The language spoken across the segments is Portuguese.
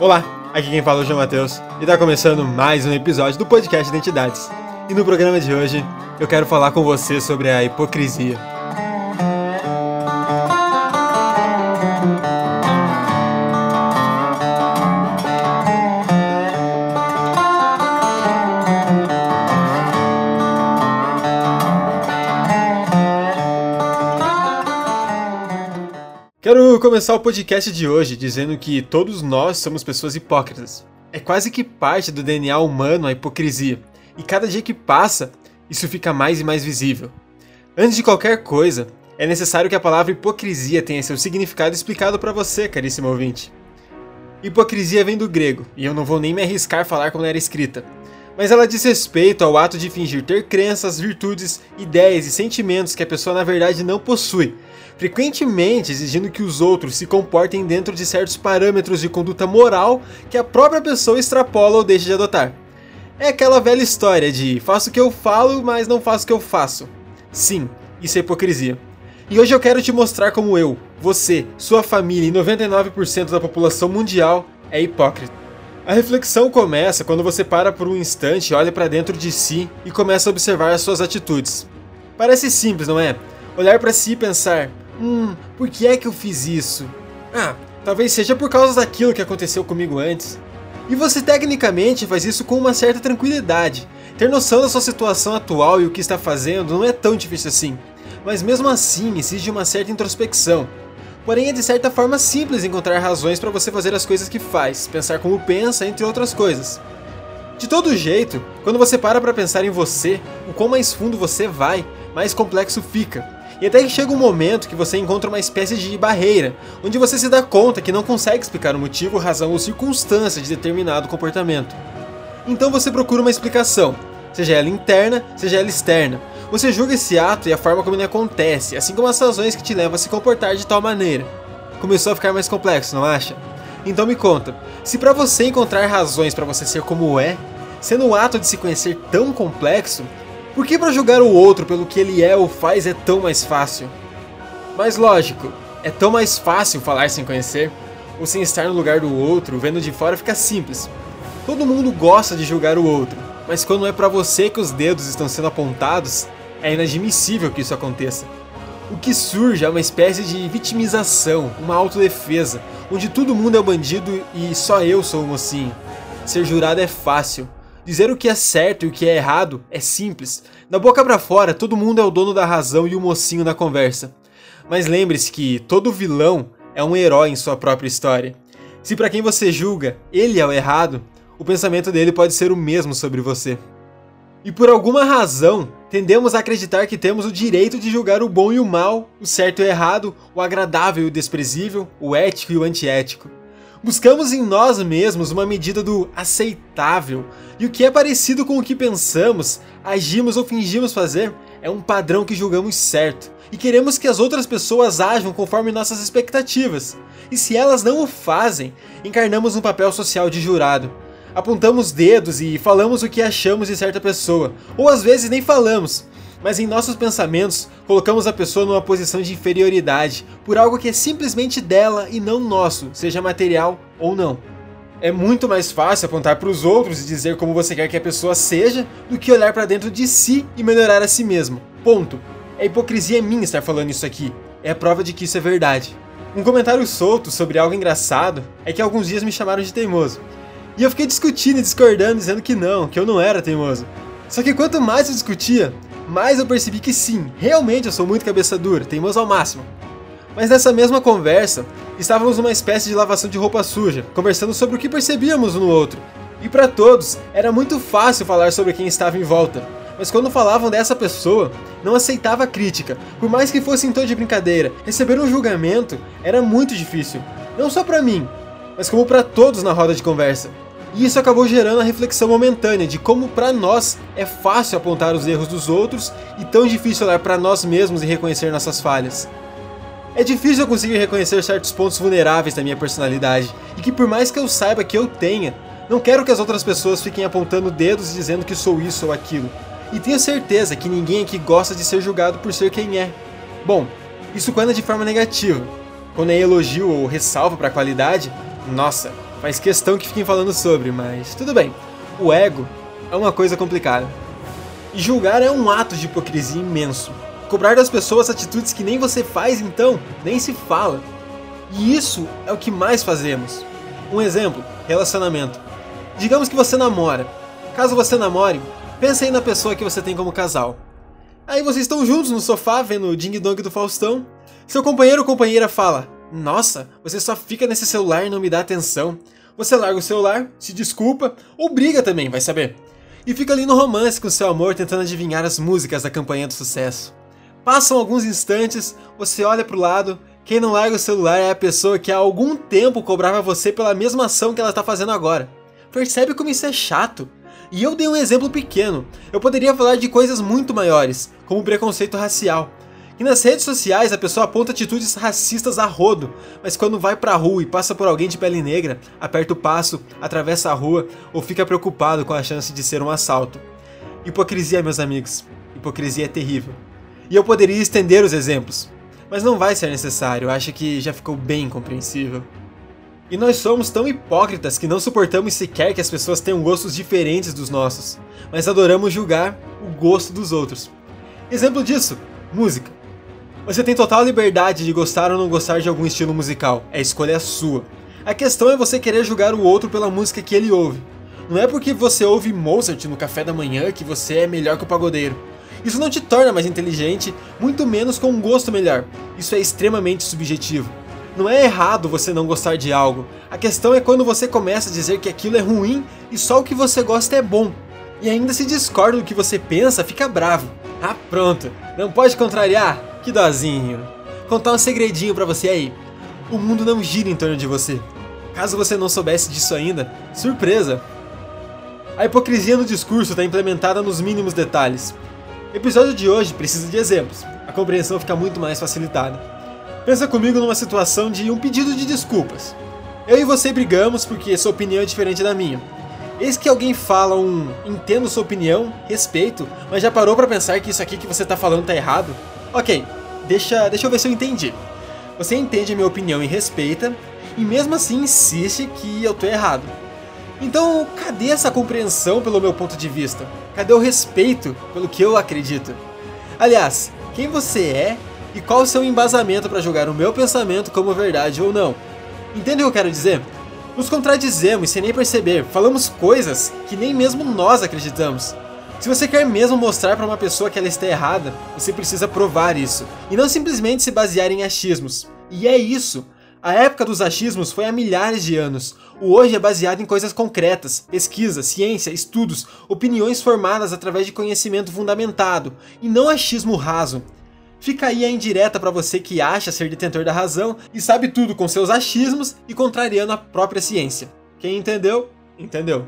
Olá, aqui quem fala é o João Matheus e está começando mais um episódio do podcast Identidades. E no programa de hoje eu quero falar com você sobre a hipocrisia. Quero começar o podcast de hoje dizendo que todos nós somos pessoas hipócritas. É quase que parte do DNA humano a hipocrisia, e cada dia que passa, isso fica mais e mais visível. Antes de qualquer coisa, é necessário que a palavra hipocrisia tenha seu significado explicado para você, caríssimo ouvinte. Hipocrisia vem do grego, e eu não vou nem me arriscar a falar como era escrita, mas ela diz respeito ao ato de fingir ter crenças, virtudes, ideias e sentimentos que a pessoa na verdade não possui, frequentemente exigindo que os outros se comportem dentro de certos parâmetros de conduta moral que a própria pessoa extrapola ou deixa de adotar. É aquela velha história de faço o que eu falo, mas não faço o que eu faço. Sim, isso é hipocrisia. E hoje eu quero te mostrar como eu, você, sua família e 99% da população mundial é hipócrita. A reflexão começa quando você para por um instante, olha para dentro de si e começa a observar as suas atitudes. Parece simples, não é? Olhar para si e pensar: Hum, por que é que eu fiz isso? Ah, talvez seja por causa daquilo que aconteceu comigo antes. E você tecnicamente faz isso com uma certa tranquilidade. Ter noção da sua situação atual e o que está fazendo não é tão difícil assim. Mas mesmo assim exige uma certa introspecção. Porém, é de certa forma simples encontrar razões para você fazer as coisas que faz, pensar como pensa, entre outras coisas. De todo jeito, quando você para para pensar em você, o quão mais fundo você vai, mais complexo fica. E até que chega um momento que você encontra uma espécie de barreira, onde você se dá conta que não consegue explicar o motivo, razão ou circunstância de determinado comportamento. Então você procura uma explicação, seja ela interna, seja ela externa. Você julga esse ato e a forma como ele acontece, assim como as razões que te levam a se comportar de tal maneira. Começou a ficar mais complexo, não acha? Então me conta, se para você encontrar razões para você ser como é, sendo o ato de se conhecer tão complexo, por que para julgar o outro pelo que ele é ou faz é tão mais fácil? Mas lógico, é tão mais fácil falar sem conhecer, ou sem estar no lugar do outro, vendo de fora fica simples. Todo mundo gosta de julgar o outro, mas quando é para você que os dedos estão sendo apontados, é inadmissível que isso aconteça. O que surge é uma espécie de vitimização, uma autodefesa, onde todo mundo é o bandido e só eu sou o mocinho. Ser jurado é fácil, Dizer o que é certo e o que é errado é simples. Da boca para fora, todo mundo é o dono da razão e o mocinho na conversa. Mas lembre-se que todo vilão é um herói em sua própria história. Se para quem você julga ele é o errado, o pensamento dele pode ser o mesmo sobre você. E por alguma razão, tendemos a acreditar que temos o direito de julgar o bom e o mal, o certo e o errado, o agradável e o desprezível, o ético e o antiético. Buscamos em nós mesmos uma medida do aceitável, e o que é parecido com o que pensamos, agimos ou fingimos fazer é um padrão que julgamos certo, e queremos que as outras pessoas ajam conforme nossas expectativas. E se elas não o fazem, encarnamos um papel social de jurado. Apontamos dedos e falamos o que achamos de certa pessoa, ou às vezes nem falamos, mas em nossos pensamentos colocamos a pessoa numa posição de inferioridade por algo que é simplesmente dela e não nosso, seja material ou não. É muito mais fácil apontar para os outros e dizer como você quer que a pessoa seja do que olhar para dentro de si e melhorar a si mesmo. Ponto. É hipocrisia minha estar falando isso aqui. É a prova de que isso é verdade. Um comentário solto sobre algo engraçado é que alguns dias me chamaram de teimoso. E eu fiquei discutindo e discordando, dizendo que não, que eu não era teimoso. Só que quanto mais eu discutia, mas eu percebi que sim, realmente eu sou muito cabeça dura, teimoso ao máximo. Mas nessa mesma conversa, estávamos numa espécie de lavação de roupa suja, conversando sobre o que percebíamos um no outro. E para todos, era muito fácil falar sobre quem estava em volta. Mas quando falavam dessa pessoa, não aceitava crítica, por mais que fosse em tom de brincadeira. Receber um julgamento era muito difícil, não só para mim, mas como para todos na roda de conversa. E isso acabou gerando a reflexão momentânea de como para nós é fácil apontar os erros dos outros e tão difícil olhar para nós mesmos e reconhecer nossas falhas. É difícil eu conseguir reconhecer certos pontos vulneráveis da minha personalidade e que por mais que eu saiba que eu tenha, não quero que as outras pessoas fiquem apontando dedos e dizendo que sou isso ou aquilo. E tenho certeza que ninguém aqui gosta de ser julgado por ser quem é. Bom, isso quando é de forma negativa. Quando é elogio ou ressalva para a qualidade, nossa, faz questão que fiquem falando sobre, mas tudo bem. O ego é uma coisa complicada. E julgar é um ato de hipocrisia imenso. Cobrar das pessoas atitudes que nem você faz, então, nem se fala. E isso é o que mais fazemos. Um exemplo: relacionamento. Digamos que você namora. Caso você namore, pense aí na pessoa que você tem como casal. Aí vocês estão juntos no sofá vendo o Ding Dong do Faustão. Seu companheiro ou companheira fala: Nossa, você só fica nesse celular e não me dá atenção. Você larga o celular, se desculpa, ou briga também, vai saber. E fica ali no romance com seu amor tentando adivinhar as músicas da campanha do sucesso. Passam alguns instantes, você olha pro lado, quem não larga o celular é a pessoa que há algum tempo cobrava você pela mesma ação que ela está fazendo agora. Percebe como isso é chato? E eu dei um exemplo pequeno. Eu poderia falar de coisas muito maiores, como preconceito racial. E nas redes sociais a pessoa aponta atitudes racistas a rodo, mas quando vai pra rua e passa por alguém de pele negra, aperta o passo, atravessa a rua ou fica preocupado com a chance de ser um assalto. Hipocrisia, meus amigos. Hipocrisia é terrível. E eu poderia estender os exemplos, mas não vai ser necessário, acho que já ficou bem compreensível. E nós somos tão hipócritas que não suportamos sequer que as pessoas tenham gostos diferentes dos nossos, mas adoramos julgar o gosto dos outros. Exemplo disso, música. Você tem total liberdade de gostar ou não gostar de algum estilo musical, é escolha sua. A questão é você querer julgar o outro pela música que ele ouve. Não é porque você ouve Mozart no café da manhã que você é melhor que o pagodeiro. Isso não te torna mais inteligente, muito menos com um gosto melhor. Isso é extremamente subjetivo. Não é errado você não gostar de algo. A questão é quando você começa a dizer que aquilo é ruim e só o que você gosta é bom. E ainda se discorda do que você pensa, fica bravo. Ah, pronto. Não pode contrariar? Que dozinho. Contar um segredinho para você aí. O mundo não gira em torno de você. Caso você não soubesse disso ainda, surpresa! A hipocrisia no discurso está implementada nos mínimos detalhes. O episódio de hoje precisa de exemplos, a compreensão fica muito mais facilitada. Pensa comigo numa situação de um pedido de desculpas. Eu e você brigamos porque sua opinião é diferente da minha. Eis que alguém fala um entendo sua opinião, respeito, mas já parou para pensar que isso aqui que você tá falando tá errado? Ok, deixa, deixa eu ver se eu entendi. Você entende a minha opinião e respeita, e mesmo assim insiste que eu tô errado. Então, cadê essa compreensão pelo meu ponto de vista? Cadê o respeito pelo que eu acredito? Aliás, quem você é e qual o seu embasamento para julgar o meu pensamento como verdade ou não? Entende o que eu quero dizer? Nos contradizemos sem nem perceber, falamos coisas que nem mesmo nós acreditamos. Se você quer mesmo mostrar para uma pessoa que ela está errada, você precisa provar isso, e não simplesmente se basear em achismos. E é isso. A época dos achismos foi há milhares de anos. O hoje é baseado em coisas concretas, pesquisa, ciência, estudos, opiniões formadas através de conhecimento fundamentado, e não achismo raso. Fica aí a indireta para você que acha ser detentor da razão e sabe tudo com seus achismos e contrariando a própria ciência. Quem entendeu, entendeu.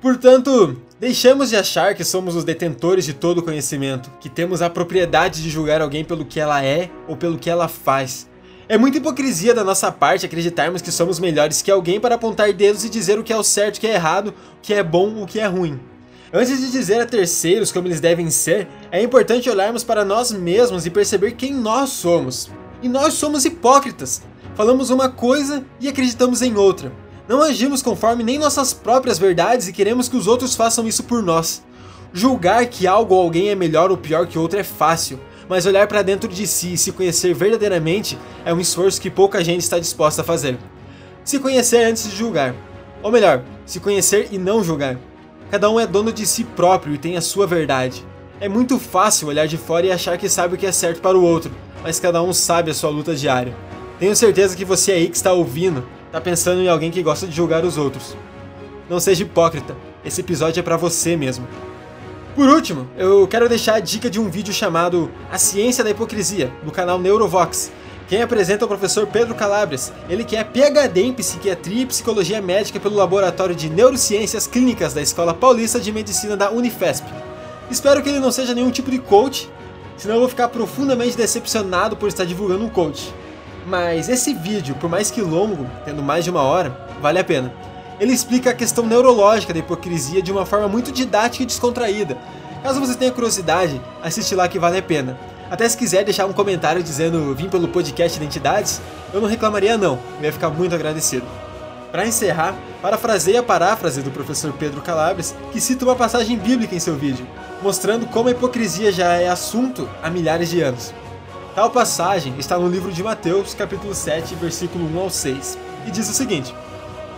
Portanto, deixamos de achar que somos os detentores de todo conhecimento, que temos a propriedade de julgar alguém pelo que ela é ou pelo que ela faz. É muita hipocrisia da nossa parte acreditarmos que somos melhores que alguém para apontar dedos e dizer o que é o certo o que é errado, o que é bom o que é ruim. Antes de dizer a terceiros como eles devem ser, é importante olharmos para nós mesmos e perceber quem nós somos. E nós somos hipócritas. Falamos uma coisa e acreditamos em outra. Não agimos conforme nem nossas próprias verdades e queremos que os outros façam isso por nós. Julgar que algo ou alguém é melhor ou pior que outro é fácil, mas olhar para dentro de si e se conhecer verdadeiramente é um esforço que pouca gente está disposta a fazer. Se conhecer antes de julgar. Ou melhor, se conhecer e não julgar. Cada um é dono de si próprio e tem a sua verdade. É muito fácil olhar de fora e achar que sabe o que é certo para o outro, mas cada um sabe a sua luta diária. Tenho certeza que você aí que está ouvindo está pensando em alguém que gosta de julgar os outros. Não seja hipócrita, esse episódio é para você mesmo. Por último, eu quero deixar a dica de um vídeo chamado A Ciência da Hipocrisia, do canal Neurovox. Quem apresenta é o professor Pedro Calabres, ele que é PhD em Psiquiatria e Psicologia Médica pelo Laboratório de Neurociências Clínicas da Escola Paulista de Medicina da Unifesp. Espero que ele não seja nenhum tipo de coach, senão eu vou ficar profundamente decepcionado por estar divulgando um coach. Mas esse vídeo, por mais que longo, tendo mais de uma hora, vale a pena. Ele explica a questão neurológica da hipocrisia de uma forma muito didática e descontraída. Caso você tenha curiosidade, assiste lá que vale a pena. Até se quiser deixar um comentário dizendo vim pelo podcast Identidades, eu não reclamaria não, eu ia ficar muito agradecido. Para encerrar, parafrasei a paráfrase do professor Pedro Calabres, que cita uma passagem bíblica em seu vídeo, mostrando como a hipocrisia já é assunto há milhares de anos. Tal passagem está no livro de Mateus, capítulo 7, versículo 1 ao 6, e diz o seguinte: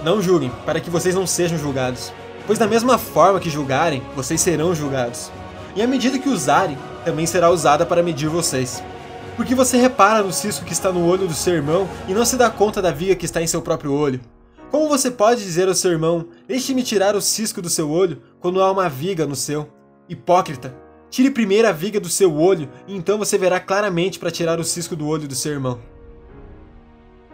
Não julguem, para que vocês não sejam julgados, pois da mesma forma que julgarem, vocês serão julgados. E a medida que usarem, também será usada para medir vocês. Porque você repara no cisco que está no olho do seu irmão e não se dá conta da viga que está em seu próprio olho? Como você pode dizer ao seu irmão: Deixe-me tirar o cisco do seu olho, quando há uma viga no seu? Hipócrita! Tire primeiro a viga do seu olho e então você verá claramente para tirar o cisco do olho do seu irmão.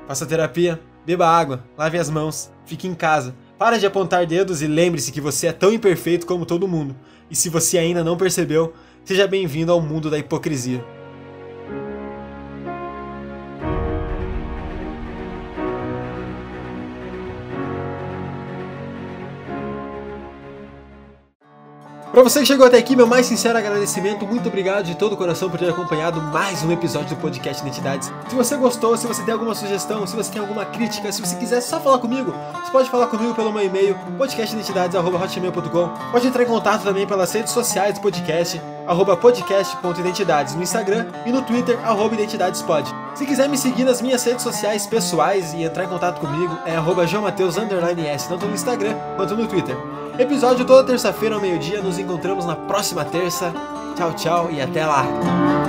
Faça terapia, beba água, lave as mãos, fique em casa. Para de apontar dedos e lembre-se que você é tão imperfeito como todo mundo. E se você ainda não percebeu, seja bem-vindo ao mundo da hipocrisia. Para você que chegou até aqui, meu mais sincero agradecimento. Muito obrigado de todo o coração por ter acompanhado mais um episódio do podcast Identidades. Se você gostou, se você tem alguma sugestão, se você tem alguma crítica, se você quiser só falar comigo, você pode falar comigo pelo meu e-mail, podcastidentidades.com. Pode entrar em contato também pelas redes sociais do podcast, arroba podcast.identidades no Instagram e no Twitter, arroba identidadespod. Se quiser me seguir nas minhas redes sociais pessoais e entrar em contato comigo, é arroba tanto no Instagram quanto no Twitter. Episódio toda terça-feira ao meio-dia. Nos encontramos na próxima terça. Tchau, tchau e até lá!